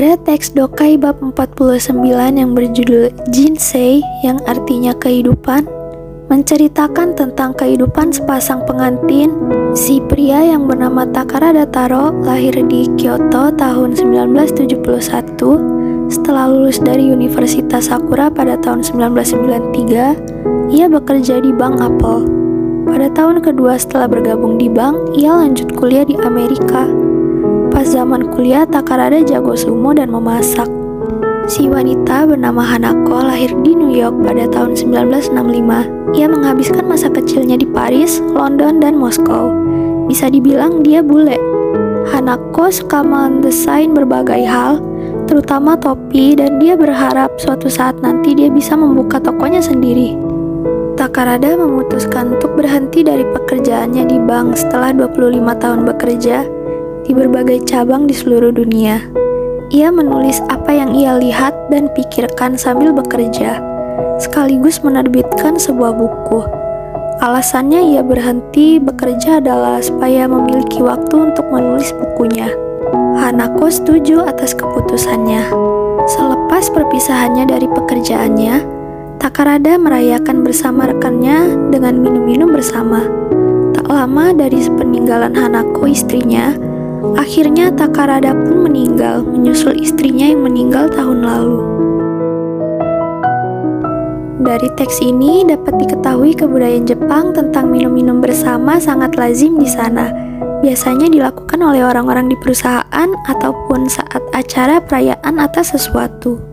Pada teks Dokai bab 49 yang berjudul Jinsei yang artinya kehidupan, menceritakan tentang kehidupan sepasang pengantin. Si pria yang bernama Takarada Taro lahir di Kyoto tahun 1971 setelah lulus dari Universitas Sakura pada tahun 1993, ia bekerja di Bank Apple. Pada tahun kedua setelah bergabung di bank, ia lanjut kuliah di Amerika. Pas zaman kuliah, Takarada jago sumo dan memasak. Si wanita bernama Hanako lahir di New York pada tahun 1965. Ia menghabiskan masa kecilnya di Paris, London, dan Moskow. Bisa dibilang dia bule. Hanako suka mendesain berbagai hal, terutama topi, dan dia berharap suatu saat nanti dia bisa membuka tokonya sendiri. Takarada memutuskan untuk berhenti dari pekerjaannya di bank setelah 25 tahun bekerja di berbagai cabang di seluruh dunia. Ia menulis apa yang ia lihat dan pikirkan sambil bekerja, sekaligus menerbitkan sebuah buku. Alasannya ia berhenti bekerja adalah supaya memiliki waktu untuk menulis bukunya. Hanako setuju atas keputusannya. Selepas perpisahannya dari pekerjaannya, Takarada merayakan bersama rekannya dengan minum-minum bersama. Tak lama dari peninggalan Hanako istrinya, Akhirnya Takarada pun meninggal, menyusul istrinya yang meninggal tahun lalu. Dari teks ini dapat diketahui kebudayaan Jepang tentang minum-minum bersama sangat lazim di sana. Biasanya dilakukan oleh orang-orang di perusahaan ataupun saat acara perayaan atas sesuatu.